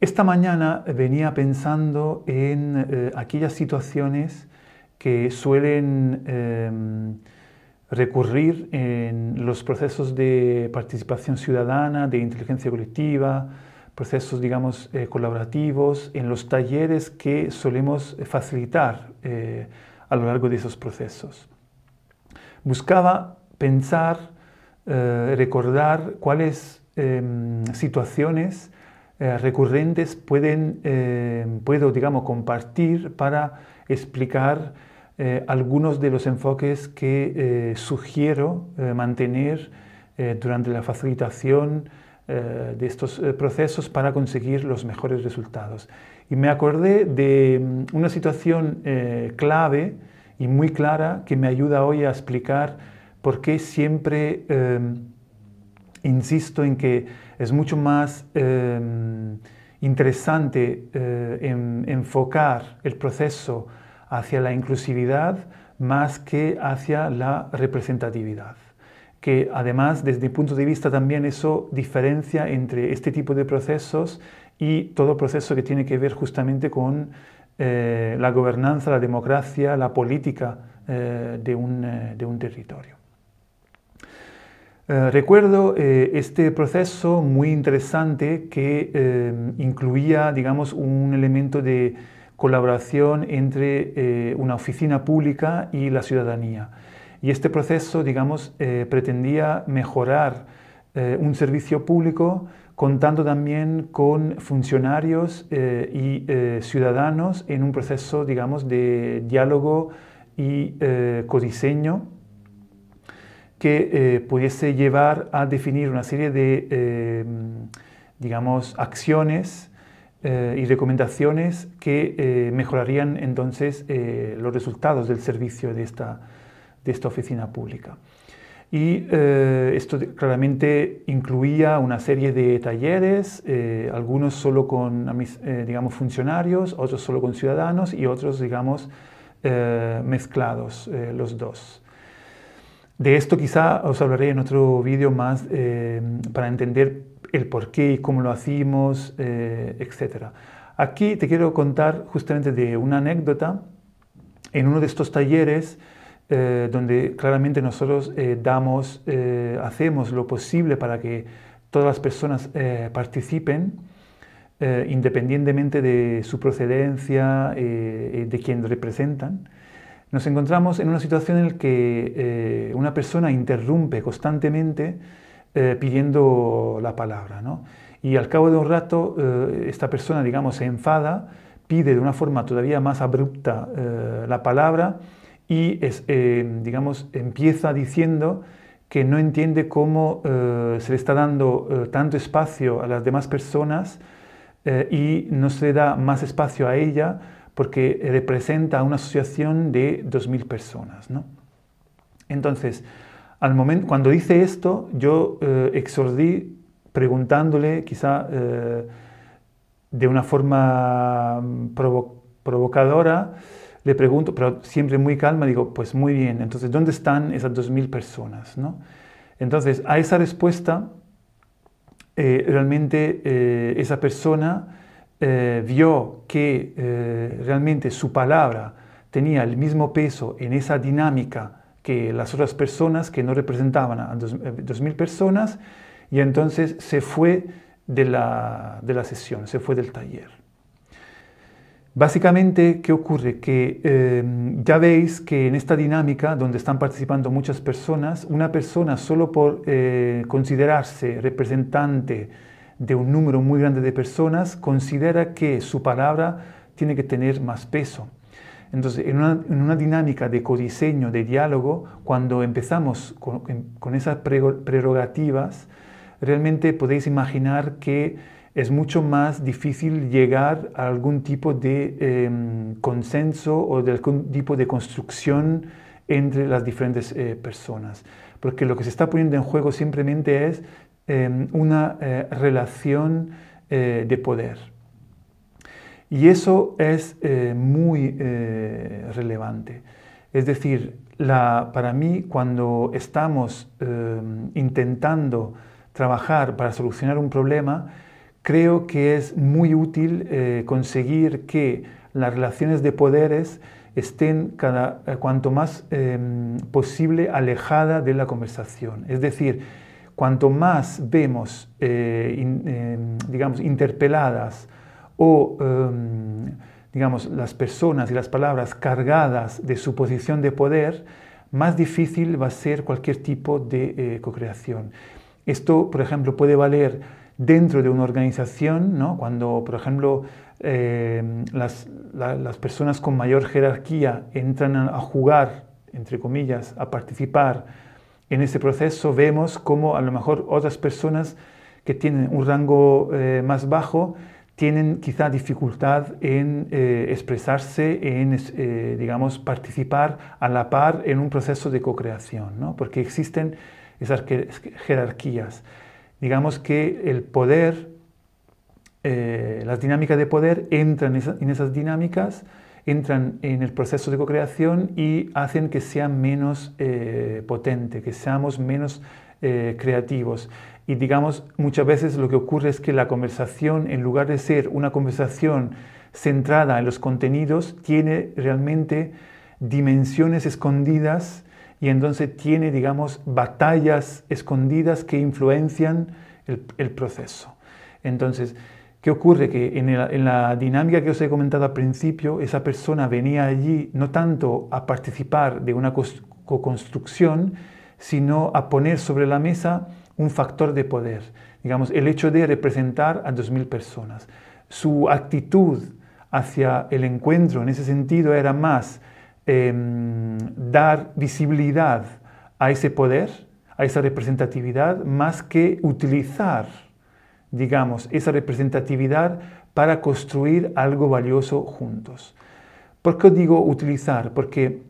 Esta mañana venía pensando en eh, aquellas situaciones que suelen em, recurrir en los procesos de participación ciudadana, de inteligencia colectiva, procesos, digamos, eh, colaborativos, en los talleres que solemos facilitar eh, a lo largo de esos procesos. Buscaba pensar, recordar cuáles em, situaciones eh, recurrentes pueden, eh, puedo, digamos, compartir para explicar eh, algunos de los enfoques que sugiero mantener durante la facilitación de estos procesos para conseguir los mejores resultados. Y me acordé de mm, una situación clave y muy clara que me ayuda hoy a explicar por qué siempre insisto en que es mucho más em, interesante eh, enfocar el proceso hacia la inclusividad más que hacia la representatividad. Que además, desde mi punto de vista, también eso diferencia entre este tipo de procesos y todo proceso que tiene que ver justamente con eh, la gobernanza, la democracia, la política eh, de un territorio. Eh, recuerdo eh, este proceso muy interesante que eh, incluía, digamos, un elemento de colaboración entre una oficina pública y la ciudadanía. Y este proceso, digamos, pretendía mejorar un servicio público contando también con funcionarios y ciudadanos en un proceso, digamos, de diálogo y codiseño que eh, pudiese llevar a definir una serie de, eh, digamos, acciones eh, y recomendaciones que mejorarían entonces los resultados del servicio de esta, de esta oficina pública. Y esto claramente incluía una serie de talleres, algunos solo con, digamos, funcionarios, otros solo con ciudadanos y otros, digamos, mezclados los dos. De esto quizá os hablaré en otro vídeo más eh, para entender el por qué y cómo lo hacemos, eh, etc. Aquí te quiero contar justamente de una anécdota en uno de estos talleres eh, donde claramente nosotros damos, hacemos lo posible para que todas las personas participen, independientemente de su procedencia, de quién representan nos encontramos en una situación en la que eh, una persona interrumpe constantemente eh, pidiendo la palabra. Y al cabo de un rato, eh, esta persona, digamos, se enfada, pide de una forma todavía más abrupta la palabra y, digamos, empieza diciendo que no entiende cómo se le está dando tanto espacio a las demás personas y no se le da más espacio a ella porque representa una asociación de 2.000 personas. ¿no? Entonces, al momento, cuando dice esto, yo eh, exordí preguntándole, quizá eh, de una forma mm, provocadora, le pregunto, pero siempre muy calma, digo, pues muy bien, entonces, ¿dónde están esas 2.000 personas? ¿no? Entonces, a esa respuesta, eh, realmente esa persona eh, vio que eh, realmente su palabra tenía el mismo peso en esa dinámica que las otras personas que no representaban a dos, eh, mil personas y entonces se fue de la, de la, sesión, se fue del taller. Básicamente, ¿qué ocurre? Que ya veis que en esta dinámica, donde están participando muchas personas, una persona solo por considerarse representante de un número muy grande de personas, considera que su palabra tiene que tener más peso. Entonces, en una, dinámica de codiseño, de diálogo, cuando empezamos con, esas prerrogativas, realmente podéis imaginar que es mucho más difícil llegar a algún tipo de em, consenso o de algún tipo de construcción entre las diferentes eh, personas. Porque lo que se está poniendo en juego simplemente es Em, una eh, relación eh, de poder. Y eso es eh, muy relevante. Es decir, para mí cuando estamos em, intentando trabajar para solucionar un problema, creo que es muy útil conseguir que las relaciones de poderes estén cada, cuanto más em, posible alejada de la conversación. Es decir, cuanto más vemos, eh, em, digamos, interpeladas o, em, digamos, las personas y las palabras cargadas de su posición de poder, más difícil va a ser cualquier tipo de co-creación. Esto, por ejemplo, puede valer dentro de una organización, ¿no? cuando, por ejemplo, eh, las, personas con mayor jerarquía entran a, jugar, entre comillas, a participar en ese proceso, vemos cómo a lo mejor otras personas que tienen un rango eh, más bajo tienen quizá dificultad en eh, expresarse, en, digamos, participar a la par en un proceso de co-creación, ¿no? porque existen esas jerarquías digamos que el poder, eh, las dinámicas de poder entran en, esas dinámicas, entran en el proceso de co-creación y hacen que sea menos eh, potente, que seamos menos eh, creativos. Y digamos, muchas veces lo que ocurre es que la conversación, en lugar de ser una conversación centrada en los contenidos, tiene realmente dimensiones escondidas y entonces tiene, digamos, batallas escondidas que influencian el, proceso. Entonces, ¿qué ocurre? Que en, la dinámica que os he comentado al principio, esa persona venía allí no tanto a participar de una co-construcción, sino a poner sobre la mesa un factor de poder, digamos, el hecho de representar a 2.000 personas. Su actitud hacia el encuentro en ese sentido era más Em, dar visibilidad a ese poder, a esa representatividad, más que utilizar, digamos, esa representatividad para construir algo valioso juntos. ¿Por qué digo utilizar? Porque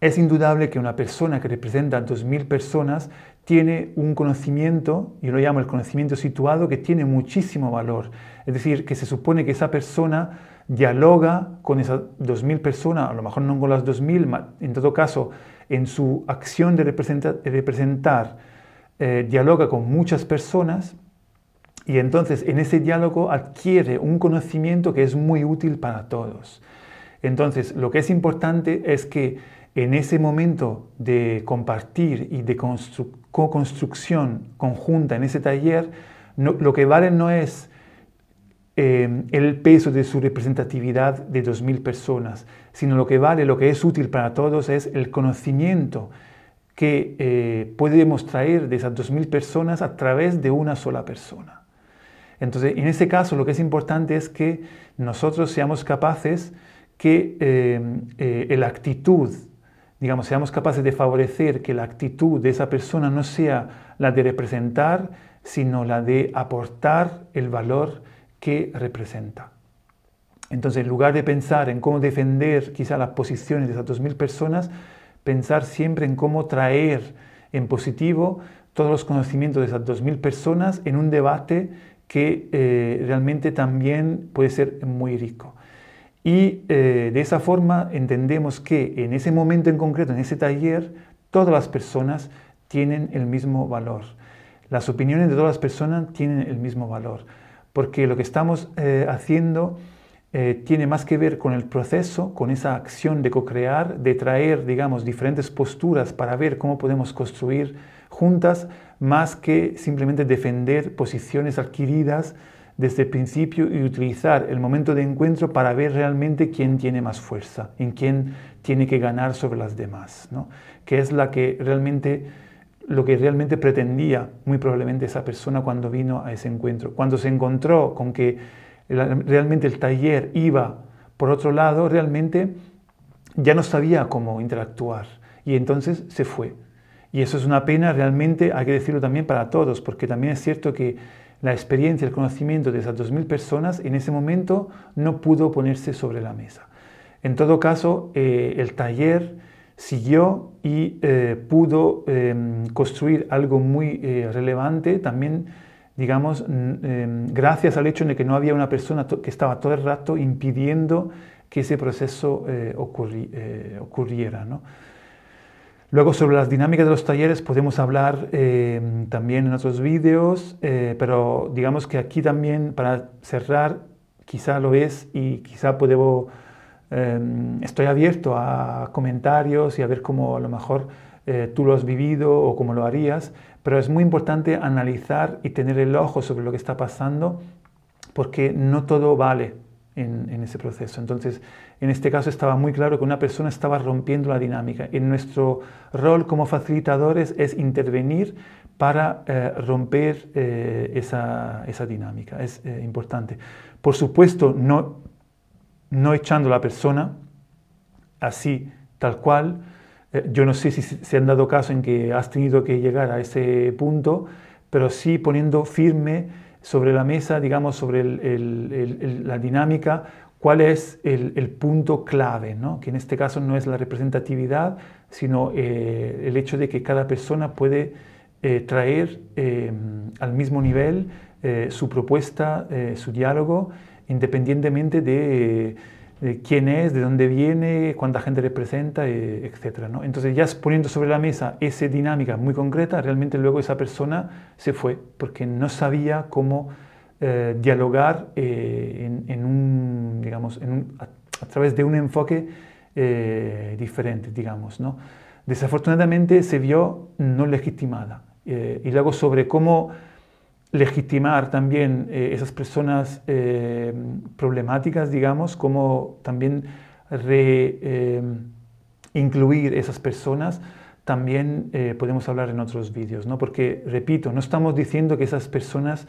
es indudable que una persona que representa a 2.000 personas tiene un conocimiento, yo lo llamo el conocimiento situado, que tiene muchísimo valor. Es decir, que se supone que esa persona dialoga con esas 2.000 personas, a lo mejor no con las 2.000, en todo caso, en su acción de representar, eh, dialoga con muchas personas y entonces en ese diálogo adquiere un conocimiento que es muy útil para todos. Entonces, lo que es importante es que en ese momento de compartir y de co-construcción conjunta en ese taller, lo que vale no es eh, el peso de su representatividad de 2.000 personas, sino lo que vale, lo que es útil para todos es el conocimiento que eh, podemos traer de esas 2.000 personas a través de una sola persona. Entonces, en ese caso, lo que es importante es que nosotros seamos capaces que eh, la actitud, digamos, seamos capaces de favorecer que la actitud de esa persona no sea la de representar, sino la de aportar el valor que representa. Entonces, en lugar de pensar en cómo defender quizá las posiciones de esas 2.000 personas, pensar siempre en cómo traer en positivo todos los conocimientos de esas 2.000 personas en un debate que eh, realmente también puede ser muy rico. Y eh, de esa forma entendemos que en ese momento en concreto, en ese taller, todas las personas tienen el mismo valor. Las opiniones de todas las personas tienen el mismo valor porque lo que estamos eh, haciendo tiene más que ver con el proceso, con esa acción de co-crear, de traer, digamos, diferentes posturas para ver cómo podemos construir juntas, más que simplemente defender posiciones adquiridas desde el principio y utilizar el momento de encuentro para ver realmente quién tiene más fuerza, en quién tiene que ganar sobre las demás, ¿no? que es la que realmente lo que realmente pretendía muy probablemente esa persona cuando vino a ese encuentro. Cuando se encontró con que realmente el taller iba por otro lado, realmente ya no sabía cómo interactuar y entonces se fue. Y eso es una pena realmente, hay que decirlo también para todos, porque también es cierto que la experiencia, el conocimiento de esas 2.000 personas en ese momento no pudo ponerse sobre la mesa. En todo caso, eh, el taller siguió y eh, pudo em, construir algo muy eh, relevante también, digamos, em, gracias al hecho de que no había una persona que estaba todo el rato impidiendo que ese proceso ocurriera. Luego sobre las dinámicas de los talleres podemos hablar eh, también en otros vídeos, eh, pero digamos que aquí también para cerrar, quizá lo es y quizá puedo, estoy abierto a comentarios y a ver cómo a lo mejor tú lo has vivido o cómo lo harías, pero es muy importante analizar y tener el ojo sobre lo que está pasando porque no todo vale en, ese proceso. Entonces, en este caso estaba muy claro que una persona estaba rompiendo la dinámica. Y nuestro rol como facilitadores es intervenir para eh, romper eh, esa, dinámica. Es eh, importante. Por supuesto, no, no echando a la persona así, tal cual. yo no sé si se han dado caso en que has tenido que llegar a ese punto, pero sí poniendo firme sobre la mesa, digamos, sobre la dinámica, cuál es el, punto clave, ¿no? que en este caso no es la representatividad, sino eh, el hecho de que cada persona puede eh, traer eh, al mismo nivel su propuesta, su diálogo, independientemente de de quién es, de dónde viene, cuánta gente representa, eh, etc. ¿no? Entonces ya poniendo sobre la mesa esa dinámica muy concreta, realmente luego esa persona se fue porque no sabía cómo eh, dialogar eh, en, un, digamos, a, través de un enfoque diferente, digamos. ¿no? Desafortunadamente se vio no legitimada. y luego sobre cómo legitimar también eh, esas personas eh, problemáticas, digamos, como también re, eh, esas personas, también podemos hablar en otros vídeos, ¿no? Porque, repito, no estamos diciendo que esas personas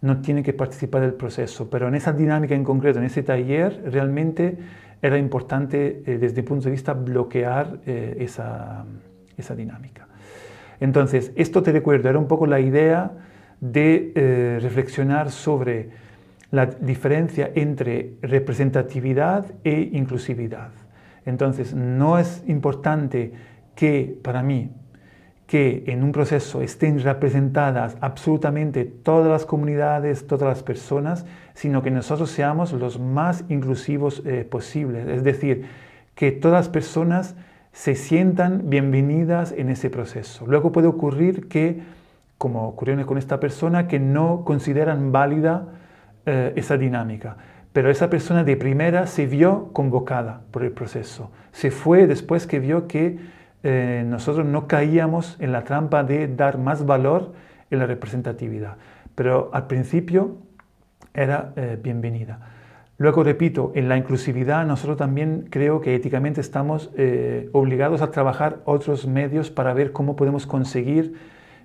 no tienen que participar del proceso, pero en esa dinámica en concreto, en ese taller, realmente era importante desde el punto de vista bloquear esa, esa dinámica. Entonces, esto te recuerdo, era un poco la idea de eh, reflexionar sobre la diferencia entre representatividad e inclusividad. Entonces, no es importante que, para mí, que en un proceso estén representadas absolutamente todas las comunidades, todas las personas, sino que nosotros seamos los más inclusivos eh, posibles. Es decir, que todas las personas se sientan bienvenidas en ese proceso. Luego puede ocurrir que como ocurrió con esta persona, que no consideran válida eh, esa dinámica. Pero esa persona de primera se vio convocada por el proceso. Se fue después que vio que eh, nosotros no caíamos en la trampa de dar más valor en la representatividad. Pero al principio era eh, bienvenida. Luego, repito, en la inclusividad nosotros también creo que éticamente estamos obligados a trabajar otros medios para ver cómo podemos conseguir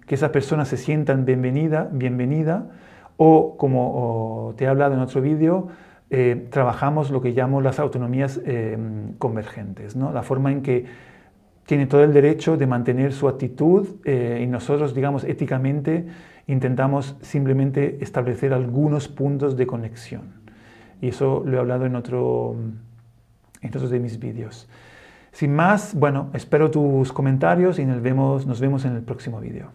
que esas personas se sientan bienvenida, bienvenida o como te he hablado en otro vídeo, eh, trabajamos lo que llamo las autonomías eh, convergentes, ¿no? la forma en que tiene todo el derecho de mantener su actitud eh, y nosotros, digamos, éticamente intentamos simplemente establecer algunos puntos de conexión. Y eso lo he hablado en, otro, en otros de mis vídeos. Sin más, bueno, espero tus comentarios y nos vemos, nos vemos en el próximo vídeo.